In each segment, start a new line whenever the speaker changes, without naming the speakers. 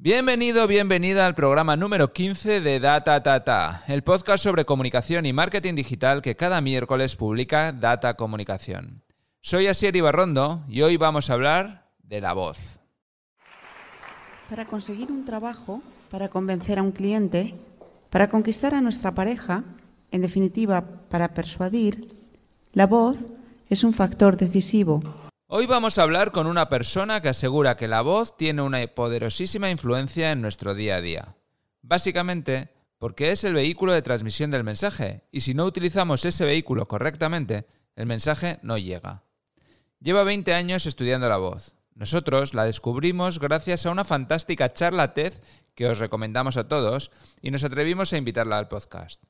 Bienvenido, bienvenida al programa número 15 de Data Tata, el podcast sobre comunicación y marketing digital que cada miércoles publica Data Comunicación. Soy Asier Ibarrondo y hoy vamos a hablar de la voz.
Para conseguir un trabajo, para convencer a un cliente, para conquistar a nuestra pareja, en definitiva, para persuadir, la voz es un factor decisivo.
Hoy vamos a hablar con una persona que asegura que la voz tiene una poderosísima influencia en nuestro día a día. Básicamente, porque es el vehículo de transmisión del mensaje, y si no utilizamos ese vehículo correctamente, el mensaje no llega. Lleva 20 años estudiando la voz. Nosotros la descubrimos gracias a una fantástica charla TED que os recomendamos a todos y nos atrevimos a invitarla al podcast.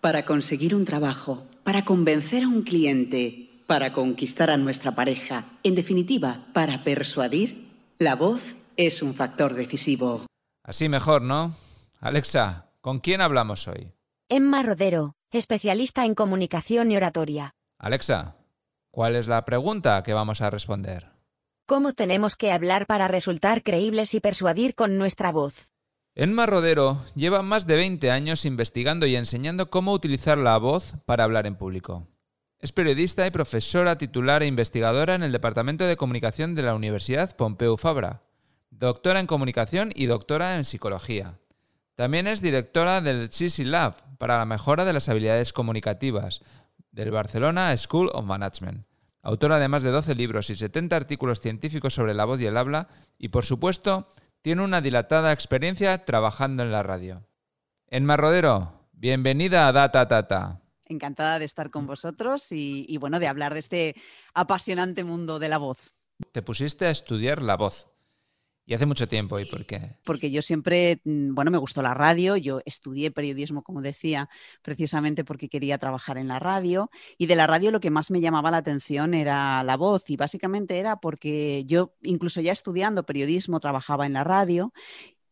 Para conseguir un trabajo, para convencer a un cliente, para conquistar a nuestra pareja, en definitiva, para persuadir, la voz es un factor decisivo.
Así mejor, ¿no? Alexa, ¿con quién hablamos hoy?
Emma Rodero, especialista en comunicación y oratoria.
Alexa, ¿cuál es la pregunta que vamos a responder?
¿Cómo tenemos que hablar para resultar creíbles y persuadir con nuestra voz?
Emma Rodero lleva más de 20 años investigando y enseñando cómo utilizar la voz para hablar en público. Es periodista y profesora titular e investigadora en el Departamento de Comunicación de la Universidad Pompeu Fabra, doctora en comunicación y doctora en psicología. También es directora del CISI Lab para la mejora de las habilidades comunicativas del Barcelona School of Management. Autora de más de 12 libros y 70 artículos científicos sobre la voz y el habla y, por supuesto, tiene una dilatada experiencia trabajando en la radio. Enma Rodero, bienvenida a Data Tata.
Encantada de estar con vosotros y, bueno, de hablar de este apasionante mundo de la voz.
Te pusiste a estudiar la voz. ¿Y hace mucho tiempo? ¿Y por qué?
Porque yo siempre, mm, bueno, me gustó la radio, yo estudié periodismo, como decía, precisamente porque quería trabajar en la radio, y de la radio lo que más me llamaba la atención era la voz, y básicamente era porque yo, incluso ya estudiando periodismo, trabajaba en la radio,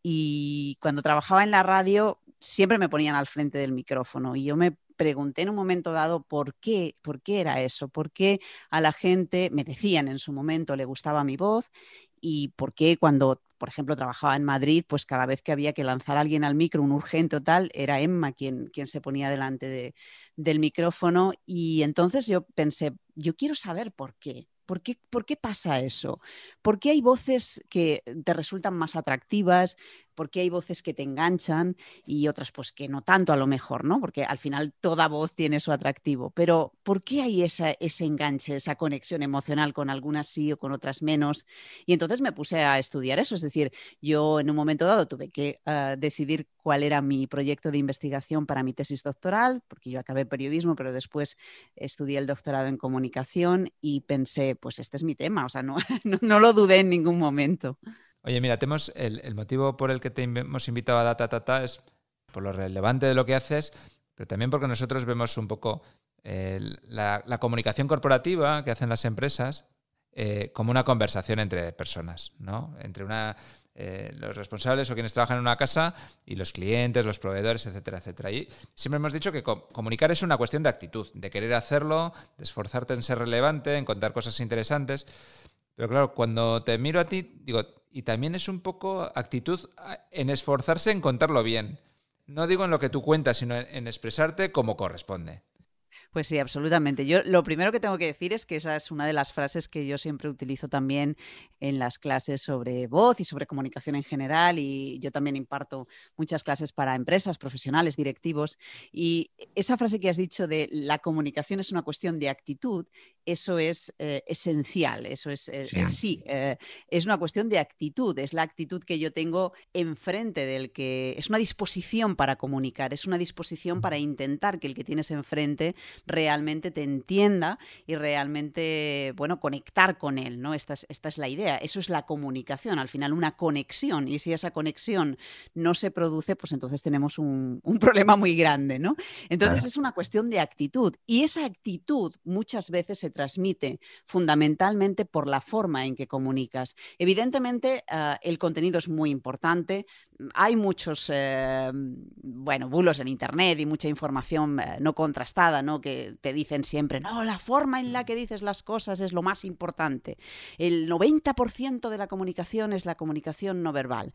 y cuando trabajaba en la radio siempre me ponían al frente del micrófono, y yo me pregunté en un momento dado por qué, por qué era eso, por qué a la gente, me decían en su momento, le gustaba mi voz y por qué cuando, por ejemplo, trabajaba en Madrid, pues cada vez que había que lanzar a alguien al micro, un urgente o tal, era Emma quien, quien se ponía delante del micrófono y entonces yo pensé, yo quiero saber por qué, ¿Por qué, ¿Por qué, pasa eso? ¿Por qué hay voces que te resultan más atractivas? Porque hay voces que te enganchan y otras pues que no tanto a lo mejor, ¿no? Porque al final toda voz tiene su atractivo, pero ¿por qué hay esa, ese enganche, esa conexión emocional con algunas sí o con otras menos? Y entonces me puse a estudiar eso, es decir, yo en un momento dado tuve que uh, decidir cuál era mi proyecto de investigación para mi tesis doctoral, porque yo acabé periodismo, pero después estudié el doctorado en comunicación y pensé, pues este es mi tema, o sea, no, no, no lo dudé en ningún momento.
Oye, mira, tenemos el, motivo por el que te hemos invitado a Data Tata es por lo relevante de lo que haces, pero también porque nosotros vemos un poco la, comunicación corporativa que hacen las empresas eh, como una conversación entre personas, ¿no? Entre eh, los responsables o quienes trabajan en una casa y los clientes, los proveedores, etcétera, etcétera. Y siempre hemos dicho que comunicar es una cuestión de actitud, de querer hacerlo, de esforzarte en ser relevante, en contar cosas interesantes. Pero claro, cuando te miro a ti, digo, y también es un poco actitud en esforzarse en contarlo bien. No digo en lo que tú cuentas, sino en expresarte como corresponde.
Pues sí, absolutamente. Yo lo primero que tengo que decir es que esa es una de las frases que yo siempre utilizo también en las clases sobre voz y sobre comunicación en general y yo también imparto muchas clases para empresas, profesionales, directivos y esa frase que has dicho de la comunicación es una cuestión de actitud, eso es eh, esencial, eso es eh, así, eh, es una cuestión de actitud, es la actitud que yo tengo enfrente del que es una disposición para comunicar, es una disposición para intentar que el que tienes enfrente realmente te entienda y realmente, bueno, conectar con él, ¿no? Esta es, esta es la idea, eso es la comunicación, al final una conexión, y si esa conexión no se produce, pues entonces tenemos un, problema muy grande, ¿no? Entonces es una cuestión de actitud, y esa actitud muchas veces se transmite fundamentalmente por la forma en que comunicas. Evidentemente, ah, el contenido es muy importante, hay muchos, eh, bueno, bulos en Internet y mucha información eh, no contrastada, ¿no? Que te dicen siempre, no, la forma en la que dices las cosas es lo más importante. El 90% de la comunicación es la comunicación no verbal.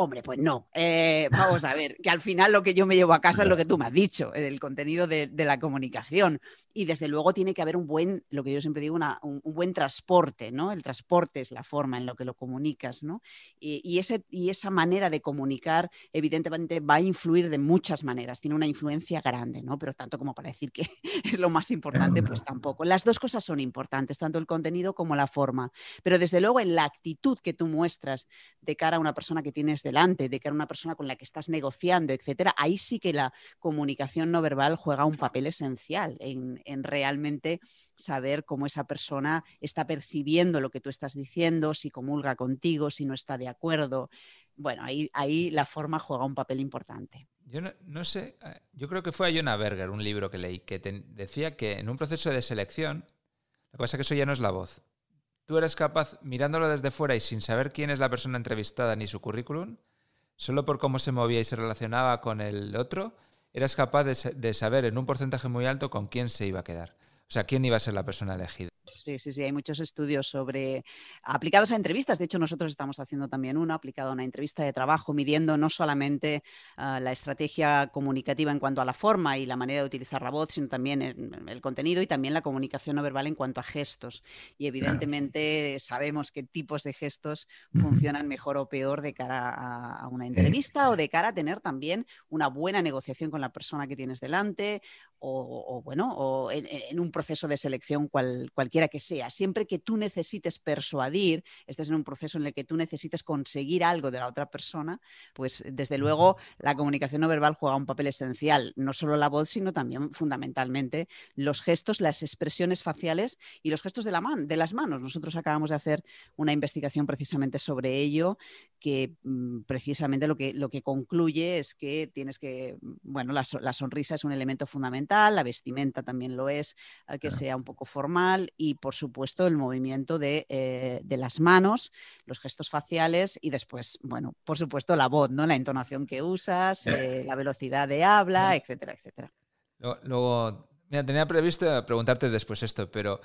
Hombre, pues no. Eh, vamos a ver, que al final lo que yo me llevo a casa es lo que tú me has dicho, el contenido de, la comunicación. Y desde luego tiene que haber un buen, lo que yo siempre digo, un, buen transporte, ¿no? El transporte es la forma en lo que lo comunicas, ¿no? Y, ese, y esa manera de comunicar, evidentemente, va a influir de muchas maneras, tiene una influencia grande, ¿no? Pero tanto como para decir que es lo más importante, pues tampoco. Las dos cosas son importantes, tanto el contenido como la forma. Pero desde luego en la actitud que tú muestras de cara a una persona que tienes delante, de que era una persona con la que estás negociando, etcétera, ahí sí que la comunicación no verbal juega un papel esencial en, realmente saber cómo esa persona está percibiendo lo que tú estás diciendo, si comulga contigo, si no está de acuerdo. Bueno, ahí, ahí la forma juega un papel importante.
Yo no, sé, eh, yo creo que fue a Jonah Berger, un libro que leí, que decía que en un proceso de selección, lo que pasa es que eso ya no es la voz, tú eres capaz, mirándolo desde fuera y sin saber quién es la persona entrevistada ni su currículum, solo por cómo se movía y se relacionaba con el otro, eras capaz de, saber en un porcentaje muy alto con quién se iba a quedar. O sea, quién iba a ser la persona elegida.
Sí, sí, sí, hay muchos estudios sobre aplicados a entrevistas. De hecho, nosotros estamos haciendo también uno aplicado a una entrevista de trabajo, midiendo no solamente ah, la estrategia comunicativa en cuanto a la forma y la manera de utilizar la voz, sino también el, contenido y también la comunicación no verbal en cuanto a gestos. Y evidentemente sabemos qué tipos de gestos funcionan mejor o peor de cara a, una entrevista o de cara a tener también una buena negociación con la persona que tienes delante o, bueno, o en, un proceso de selección cual, cualquier que sea, siempre que tú necesites persuadir, estés en un proceso en el que tú necesites conseguir algo de la otra persona, pues desde luego la comunicación no verbal juega un papel esencial, no solo la voz, sino también fundamentalmente los gestos, las expresiones faciales y los gestos de, la de las manos. Nosotros acabamos de hacer una investigación precisamente sobre ello, que mm, precisamente lo que, lo que concluye es que tienes que, bueno, la, sonrisa es un elemento fundamental, la vestimenta también lo es, que sea un poco formal y y por supuesto el movimiento eh, de, las manos, los gestos faciales y después, bueno, por supuesto la voz, ¿no? La entonación que usas, eh, la velocidad de habla, etcétera, etcétera.
Luego, mira, tenía previsto preguntarte después esto, pero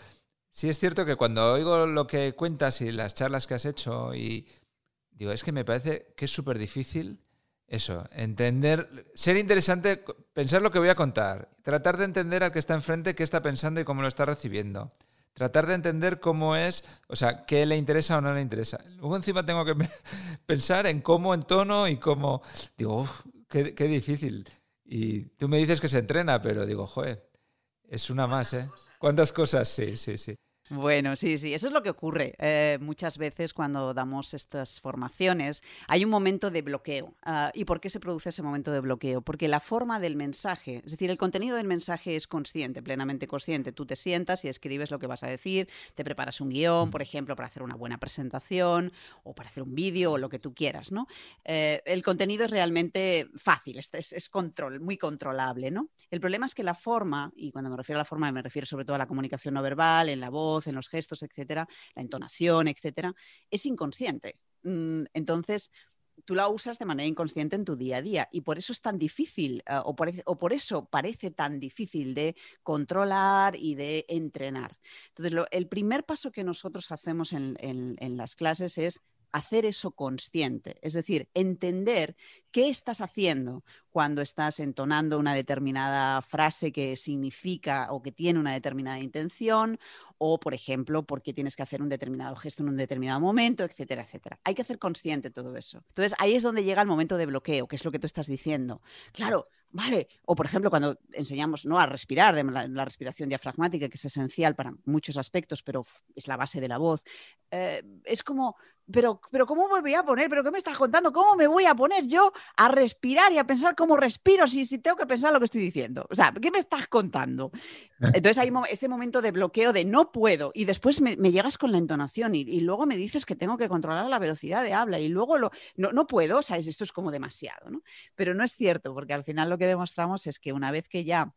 sí es cierto que cuando oigo lo que cuentas y las charlas que has hecho y digo, es que me parece que es súper difícil eso, entender, ser interesante, pensar lo que voy a contar, tratar de entender al que está enfrente qué está pensando y cómo lo está recibiendo tratar de entender cómo es, o sea, qué le interesa o no le interesa. Luego encima tengo que pensar en cómo en tono y cómo... Digo, qué, difícil. Y tú me dices que se entrena, pero digo, joder, es una más, ¿eh? ¿Cuántas cosas? Sí, sí, sí.
Bueno, sí, sí, eso es lo que ocurre eh, muchas veces cuando damos estas formaciones. Hay un momento de bloqueo. Ah, ¿Y por qué se produce ese momento de bloqueo? Porque la forma del mensaje, es decir, el contenido del mensaje es consciente, plenamente consciente. Tú te sientas y escribes lo que vas a decir, te preparas un guion, por ejemplo, para hacer una buena presentación o para hacer un vídeo o lo que tú quieras, ¿no? Eh, el contenido es realmente fácil, es, es, control, muy controlable, ¿no? El problema es que la forma, y cuando me refiero a la forma me refiero sobre todo a la comunicación no verbal, en la voz, en los gestos, etcétera, la entonación, etcétera, es inconsciente. Mm, entonces, tú la usas de manera inconsciente en tu día a día y por eso es tan difícil eh, o, por, eso parece tan difícil de controlar y de entrenar. Entonces, el primer paso que nosotros hacemos en las clases es hacer eso consciente, es decir, entender qué estás haciendo cuando estás entonando una determinada frase que significa o que tiene una determinada intención, o, por ejemplo, por qué tienes que hacer un determinado gesto en un determinado momento, etcétera, etcétera. Hay que hacer consciente todo eso. Entonces, ahí es donde llega el momento de bloqueo, que es lo que tú estás diciendo. Claro, vale. O, por ejemplo, cuando enseñamos ¿no? a respirar, la, respiración diafragmática, que es esencial para muchos aspectos, pero es la base de la voz. Eh, es como, pero, pero ¿cómo me voy a poner? ¿Pero qué me estás contando? ¿Cómo me voy a poner yo a respirar y a pensar respiro si, si tengo que pensar lo que estoy diciendo? O sea, ¿qué me estás contando? Entonces hay ese momento de bloqueo de no puedo y después me, llegas con la entonación y, luego me dices que tengo que controlar la velocidad de habla y luego lo, no, no puedo, o sea, esto es como demasiado, ¿no? Pero no es cierto, porque al final lo que demostramos es que una vez que ya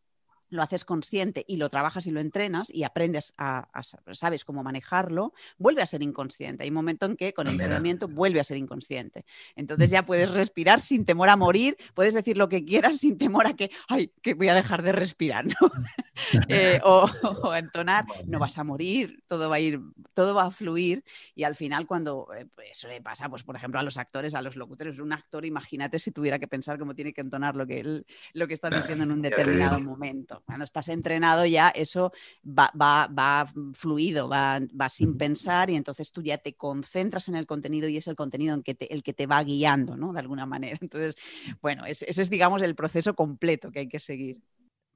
lo haces consciente y lo trabajas y lo entrenas y aprendes a, sabes cómo manejarlo, vuelve a ser inconsciente. Hay un momento en que con el entrenamiento vuelve a ser inconsciente. Entonces ya puedes respirar sin temor a morir, puedes decir lo que quieras sin temor a que, ay, que voy a dejar de respirar, ¿no? Eh, o, entonar, no vas a morir, todo va a ir, todo va a fluir y al final cuando eh, pues, eso le pasa, pues por ejemplo a los actores, a los locutores, un actor, imagínate si tuviera que pensar cómo tiene que entonar lo que, él, lo que está diciendo en un determinado momento. Cuando estás entrenado ya eso va, va, fluido, va, va, sin pensar y entonces tú ya te concentras en el contenido y es el contenido en que el que te va guiando, ¿no? De alguna manera. Entonces, bueno, ese, es, digamos, el proceso completo que hay que seguir.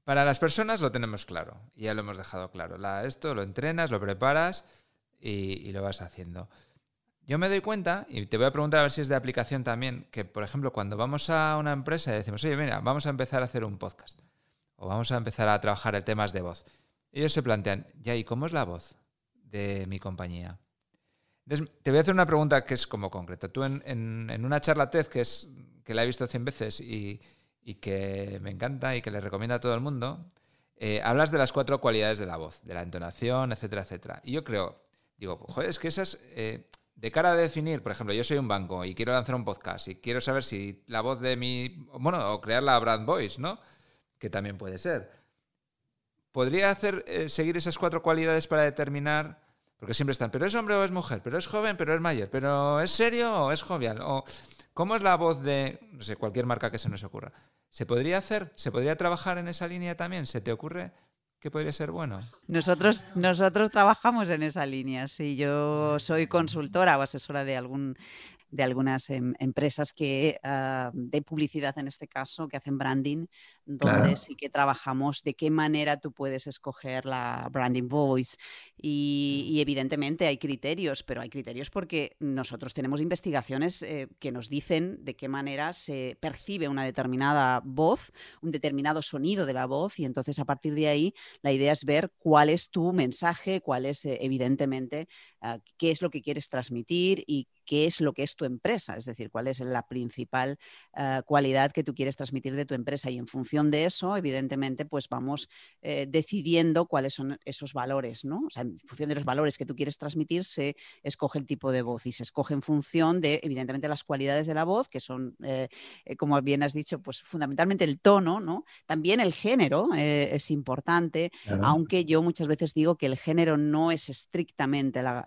Para las personas lo tenemos claro, ya lo hemos dejado claro. esto lo entrenas, lo preparas y, y lo vas haciendo. Yo me doy cuenta, y te voy a preguntar a ver si es de aplicación también, que por ejemplo cuando vamos a una empresa y decimos, oye, mira, vamos a empezar a hacer un podcast o vamos a empezar a trabajar el temas de voz. Ellos se plantean, ya, ¿y cómo es la voz de mi compañía? Entonces, te voy a hacer una pregunta que es como concreta. Tú en, una charla TED que, es, que la he visto 100 veces y, que me encanta y que le recomiendo a todo el mundo, eh, hablas de las cuatro cualidades de la voz, de la entonación, etcétera, etcétera. Y yo creo, digo, joder, es que esas, eh, de cara a definir, por ejemplo, yo soy un banco y quiero lanzar un podcast y quiero saber si la voz de mi, bueno, o crear la brand voice, ¿no? Que también puede ser. ¿Podría hacer eh, seguir esas cuatro cualidades para determinar, porque siempre están, pero es hombre o es mujer, pero es joven, pero es mayor, pero es serio o es jovial? O, ¿Cómo es la voz de, no sé, cualquier marca que se nos ocurra? ¿Se podría hacer? ¿Se podría trabajar en esa línea también? ¿Se te ocurre que podría ser bueno?
Nosotros, nosotros trabajamos en esa línea. Si yo soy consultora o asesora de algún de algunas em, empresas que, ah, de publicidad en este caso, que hacen branding, donde sí que trabajamos de qué manera tú puedes escoger la branding voice. Y, evidentemente hay criterios, pero hay criterios porque nosotros tenemos investigaciones eh, que nos dicen de qué manera se percibe una determinada voz, un determinado sonido de la voz, y entonces a partir de ahí la idea es ver cuál es tu mensaje, cuál es eh, evidentemente ah, qué es lo que quieres transmitir y qué es lo que es tu empresa, es decir, cuál es la principal eh, cualidad que tú quieres transmitir de tu empresa y en función de eso, evidentemente, pues vamos eh, decidiendo cuáles son esos valores, ¿no? O sea, en función de los valores que tú quieres transmitir, se escoge el tipo de voz y se escoge en función de, evidentemente, las cualidades de la voz, que son, eh, como bien has dicho, pues fundamentalmente el tono, ¿no? También el género es importante, aunque yo muchas veces digo que el género no es estrictamente la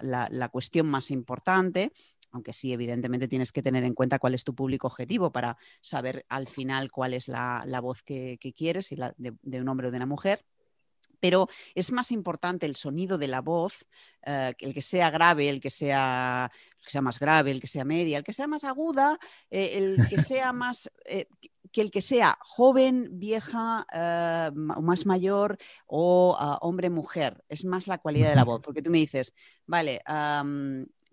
cuestión más importante, aunque sí, evidentemente tienes que tener en cuenta cuál es tu público objetivo para saber al final cuál es la, voz que, quieres, si la de, un hombre o de una mujer. Pero es más importante el sonido de la voz, eh, el que sea grave, el que sea, que sea más grave, el que sea media, el que sea más aguda, eh, el que sea más, eh, que el que sea joven, vieja, más mayor o ah, hombre, mujer. Es más la cualidad de la voz, porque tú me dices, vale,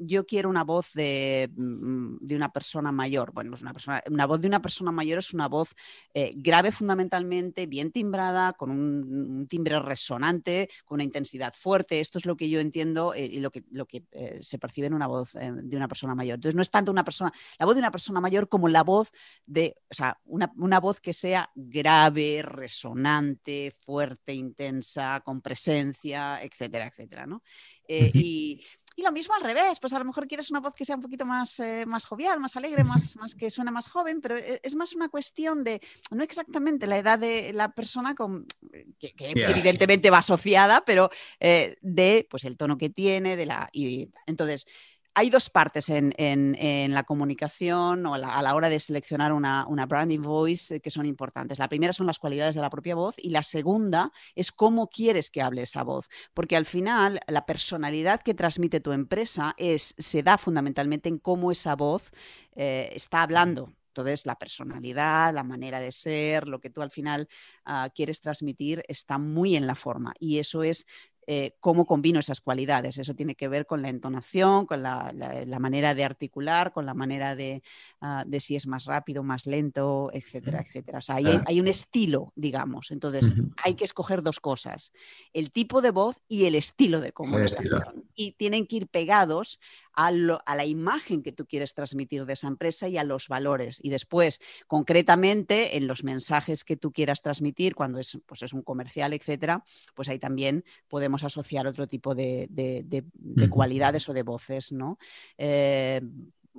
yo quiero una voz mm, de, una persona mayor. Bueno, una, persona, una voz de una persona mayor es una voz eh, grave fundamentalmente, bien timbrada, con un, timbre resonante, con una intensidad fuerte. Esto es lo que yo entiendo eh, y lo que, lo que eh, se percibe en una voz de una persona mayor. Entonces, no es tanto una persona, la voz de una persona mayor como la voz de, o sea, una, una voz que sea grave, resonante, fuerte, intensa, con presencia, etcétera, etcétera, ¿no? y, y lo mismo al revés, pues a lo mejor quieres una voz que sea un poquito más, eh, más jovial, más alegre, más, más que suene más joven, pero e, es más una cuestión de, no exactamente la edad de la persona, con, que, evidentemente va asociada, pero eh, de pues el tono que tiene, de la... Y, entonces, hay dos partes en, la comunicación o a la hora de seleccionar una, branding voice eh, que son importantes. La primera son las cualidades de la propia voz y la segunda es cómo quieres que hable esa voz, porque al final la personalidad que transmite tu empresa es, se da fundamentalmente en cómo esa voz eh, está hablando. Entonces, la personalidad, la manera de ser, lo que tú al final ah, quieres transmitir está muy en la forma. Y eso es eh, cómo combino esas cualidades. Eso tiene que ver con la entonación, con la, manera de articular, con la manera de, ah, de, si es más rápido, más lento, etcétera, etcétera. O sea, hay, un estilo, digamos. Entonces, hay que escoger dos cosas, el tipo de voz y el estilo de comunicación. Y tienen que ir pegados a, la imagen que tú quieres transmitir de esa empresa y a los valores. Y después, concretamente, en los mensajes que tú quieras transmitir, cuando es, pues es un comercial, etcétera, pues ahí también podemos asociar otro tipo de, cualidades o de voces, ¿no? Eh,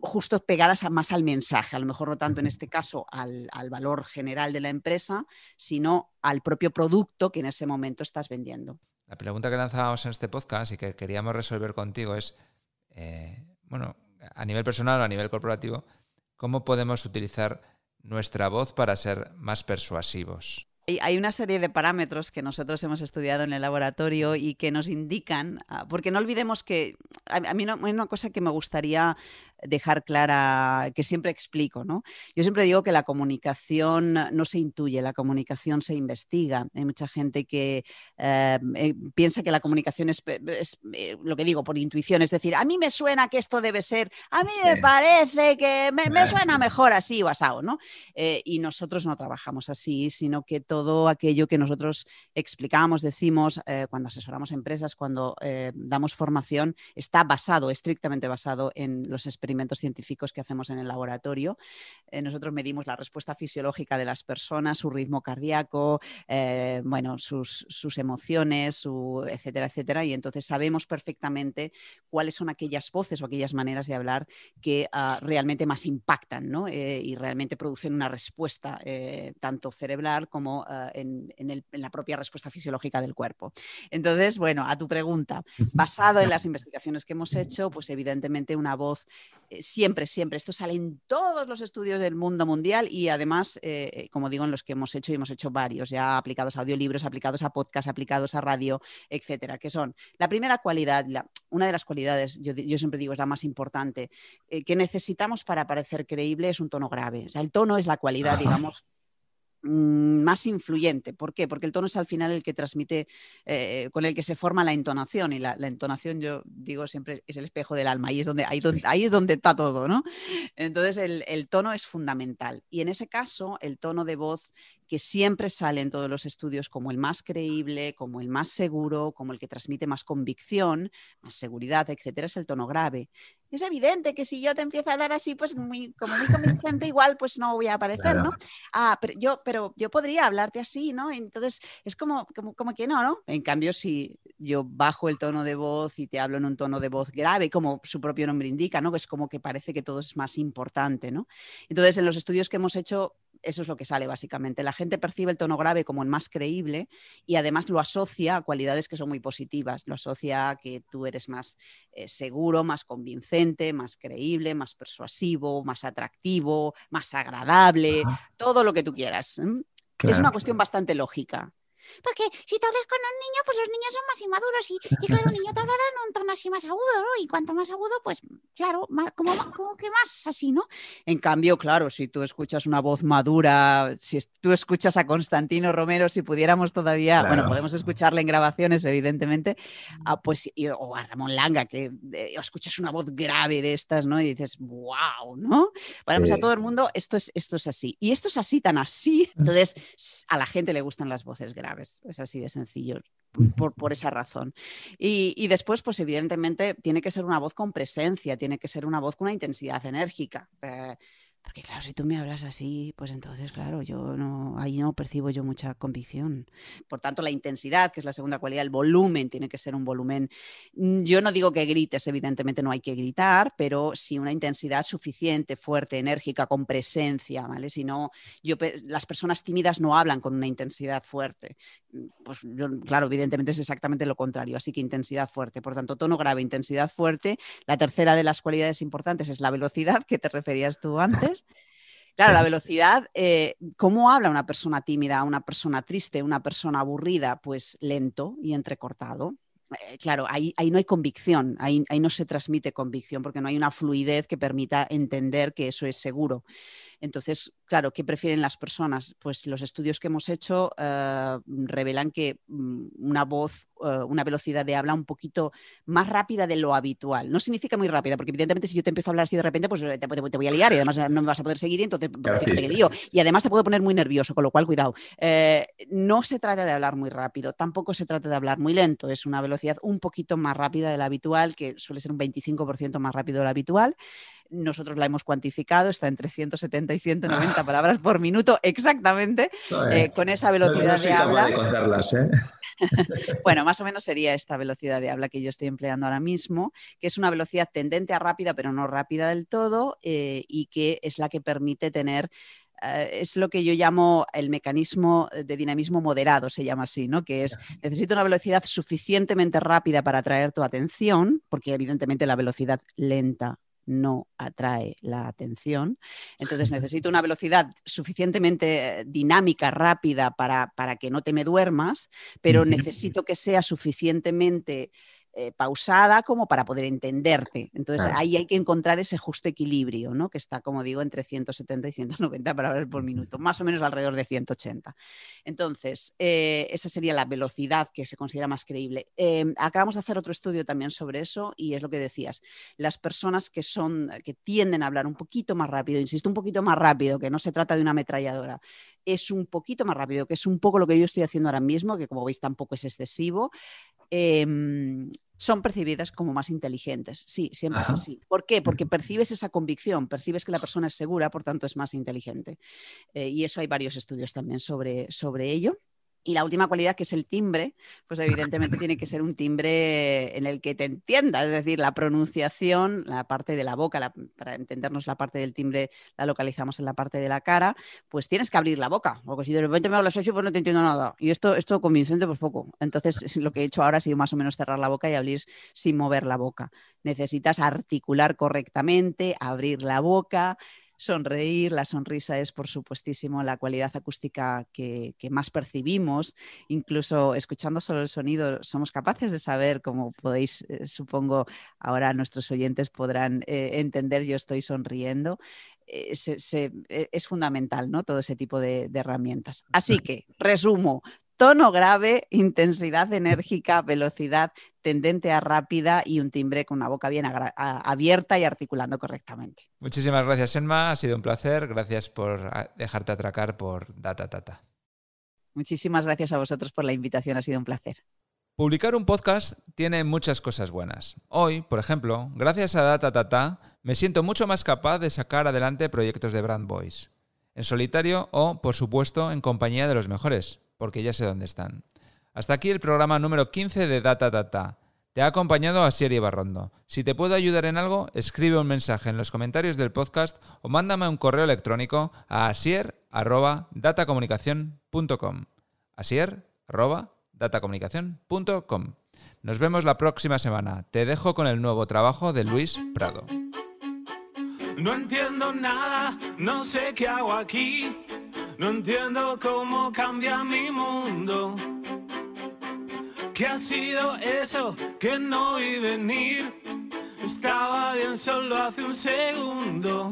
justo pegadas más al mensaje, a lo mejor no tanto en este caso al, valor general de la empresa, sino al propio producto que en ese momento estás vendiendo.
La pregunta que lanzábamos en este podcast y que queríamos resolver contigo es, eh, bueno, a nivel personal o a nivel corporativo, ¿cómo podemos utilizar nuestra voz para ser más persuasivos?
Hay una serie de parámetros que nosotros hemos estudiado en el laboratorio y que nos indican, ah, porque no olvidemos que a mí una cosa que me gustaría dejar clara, que siempre explico, ¿no? Yo siempre digo que la comunicación no se intuye, la comunicación se investiga. Hay mucha gente que eh, eh, piensa que la comunicación es, eh, lo que digo por intuición, es decir, a mí me suena que esto debe ser, a mí me parece que me, suena mejor así o asado, ¿no? y nosotros no trabajamos así, sino que todo aquello que nosotros explicamos, decimos, cuando asesoramos empresas, cuando damos formación, está basado, estrictamente basado en los experimentos científicos que hacemos en el laboratorio. Eh, nosotros medimos la respuesta fisiológica de las personas, su ritmo cardíaco, bueno, sus, emociones, su, etcétera, etcétera, y entonces sabemos perfectamente cuáles son aquellas voces o aquellas maneras de hablar que ah, realmente más impactan y realmente producen una respuesta tanto cerebral como eh, en, la propia respuesta fisiológica del cuerpo. Entonces, bueno, a tu pregunta, basado en las investigaciones que hemos hecho, pues evidentemente una voz eh, siempre, siempre, esto sale en todos los estudios del mundo mundial y además, eh, como digo, en los que hemos hecho y hemos hecho varios, ya aplicados a audiolibros, aplicados a podcast, aplicados a radio, etcétera, que son la primera cualidad, una de las cualidades, yo, siempre digo, es la más importante, que necesitamos para parecer creíble es un tono grave. O sea, el tono es la cualidad, digamos, más influyente. ¿Por qué? Porque el tono es al final el que transmite, eh, con el que se forma la entonación y la, entonación, yo digo siempre, es el espejo del alma, ahí es donde, ahí, ahí es donde está todo, ¿no? Entonces el, el, tono es fundamental y en ese caso el tono de voz que siempre sale en todos los estudios como el más creíble, como el más seguro, como el que transmite más convicción, más seguridad, etcétera, es el tono grave es evidente que si yo te empiezo a hablar así, pues muy, como muy convincente, igual pues no voy a aparecer, ¿no? Ah, pero yo, pero yo podría hablarte así, ¿no? Entonces es como, como, como, que no, ¿no? En cambio, si yo bajo el tono de voz y te hablo en un tono de voz grave, como su propio nombre indica, ¿no? Es como que parece que todo es más importante, ¿no? Entonces, en los estudios que hemos hecho, eso es lo que sale básicamente. La gente percibe el tono grave como el más creíble y además lo asocia a cualidades que son muy positivas. Lo asocia a que tú eres más eh, seguro, más convincente, más creíble, más persuasivo, más atractivo, más agradable, todo lo que tú quieras. Es una cuestión bastante lógica. Porque si te hablas con un niño, pues los niños son más inmaduros y, y claro, un niño te hablará en un tono así más agudo, ¿no? Y cuanto más agudo, pues claro, como, como que más así, ¿no? En cambio, claro, si tú escuchas una voz madura, si tú escuchas a Constantino Romero, si pudiéramos todavía, bueno, podemos escucharle en grabaciones, evidentemente, ah, pues, o a Ramón Langa, que escuchas una voz grave de estas, ¿no? Y dices, wow, ¿no? Bueno, pues a todo el mundo esto es, esto es así. Y esto es así, tan así, entonces a la gente le gustan las voces graves. Es así de sencillo. Por, por, esa razón. Y, y, después, pues evidentemente, tiene que ser una voz con presencia, tiene que ser una voz con una intensidad enérgica. Eh, porque claro, si tú me hablas así, pues entonces, claro, yo no, ahí no percibo yo mucha convicción. Por tanto, la intensidad, que es la segunda cualidad, el volumen, tiene que ser un volumen. Mm, yo no digo que grites, evidentemente no hay que gritar, pero sí una intensidad suficiente, fuerte, enérgica, con presencia, ¿vale? Si no, yo, las personas tímidas no hablan con una intensidad fuerte. Mm, pues claro, evidentemente es exactamente lo contrario, así que intensidad fuerte. Por tanto, tono grave, intensidad fuerte. La tercera de las cualidades importantes es la velocidad, que te referías tú antes. Claro, la velocidad, eh, ¿cómo habla una persona tímida, una persona triste, una persona aburrida? Pues lento y entrecortado. Eh, claro, ahí, ahí, no hay convicción, ahí, ahí, no se transmite convicción porque no hay una fluidez que permita entender que eso es seguro. Entonces, claro, ¿qué prefieren las personas? Pues los estudios que hemos hecho eh, revelan que mm, una voz, eh, una velocidad de habla un poquito más rápida de lo habitual. No significa muy rápida, porque evidentemente si yo te empiezo a hablar así de repente, pues te, voy a liar y además no me vas a poder seguir y entonces pues, fíjate que lío. Y además te puedo poner muy nervioso, con lo cual cuidado. no se trata de hablar muy rápido, tampoco se trata de hablar muy lento, es una velocidad un poquito más rápida de la habitual, que suele ser un 25% más rápido de la habitual. Nosotros la hemos cuantificado, está entre 170 y 190 ah. palabras por minuto exactamente, eh, con esa velocidad de habla.
¿eh?
bueno, más o menos sería esta velocidad de habla que yo estoy empleando ahora mismo, que es una velocidad tendente a rápida, pero no rápida del todo, eh, y que es la que permite tener es lo que yo llamo el mecanismo de dinamismo moderado, se llama así, ¿no? Que es, necesito una velocidad suficientemente rápida para atraer tu atención, porque evidentemente la velocidad lenta no atrae la atención. Entonces necesito una velocidad suficientemente dinámica, rápida, para, para que no te me duermas, pero necesito que sea suficientemente eh, pausada como para poder entenderte. Entonces ahí hay que encontrar ese justo equilibrio, ¿no? que está, como digo, entre 170 y 190 palabras por minuto, más o menos alrededor de 180. Entonces, eh, esa sería la velocidad que se considera más creíble. Em, acabamos de hacer otro estudio también sobre eso y es lo que decías, las personas que son, que tienden a hablar un poquito más rápido, insisto, un poquito más rápido, que no se trata de una ametralladora, es un poquito más rápido, que es un poco lo que yo estoy haciendo ahora mismo, que como veis tampoco es excesivo. Em, son percibidas como más inteligentes. Sí, siempre es así. ¿Por qué? Porque percibes esa convicción, percibes que la persona es segura, por tanto es más inteligente. Eh, y eso hay varios estudios también sobre, sobre ello. Y la última cualidad, que es el timbre, pues evidentemente tiene que ser un timbre en el que te entienda, es decir, la pronunciación, la parte de la boca, para entendernos la parte del timbre la localizamos en la parte de la cara, pues tienes que abrir la boca, porque si de repente me hablas así, pues no te entiendo nada. Y esto, esto convincente, pues poco. Entonces, lo que he hecho ahora ha sido más o menos cerrar la boca y abrir sin mover la boca. Necesitas articular correctamente, abrir la boca, sonreír. La sonrisa es, por supuestísimo, la cualidad acústica que, más percibimos. Incluso escuchando solo el sonido, somos capaces de saber, como podéis, eh, supongo, ahora nuestros oyentes podrán eh, entender, yo estoy sonriendo. Eh, es fundamental, ¿no? Todo ese tipo de herramientas. Así que, resumo, tono grave, intensidad enérgica, velocidad tendente a rápida y un timbre con una boca bien abierta y articulando correctamente.
Muchísimas gracias, Enma. Ha sido un placer. Gracias por dejarte atracar por Data Tata.
Muchísimas gracias a vosotros por la invitación. Ha sido un placer.
Publicar un podcast tiene muchas cosas buenas. Hoy, por ejemplo, gracias a Data Tata, me siento mucho más capaz de sacar adelante proyectos de Brand Voice. En solitario o, por supuesto, en compañía de los mejores porque ya sé dónde están. Hasta aquí el programa número 15 de Data Data. Te ha acompañado Asier Barrondo. Si te puedo ayudar en algo, escribe un mensaje en los comentarios del podcast o mándame un correo electrónico a asier.datacomunicación.com. asier.datacomunicación.com. Nos vemos la próxima semana. Te dejo con el nuevo trabajo de Luis Prado.
No entiendo nada, no sé qué hago aquí. No entiendo cómo cambia mi mundo. ¿Qué ha sido eso que no vi venir? Estaba bien solo hace un segundo.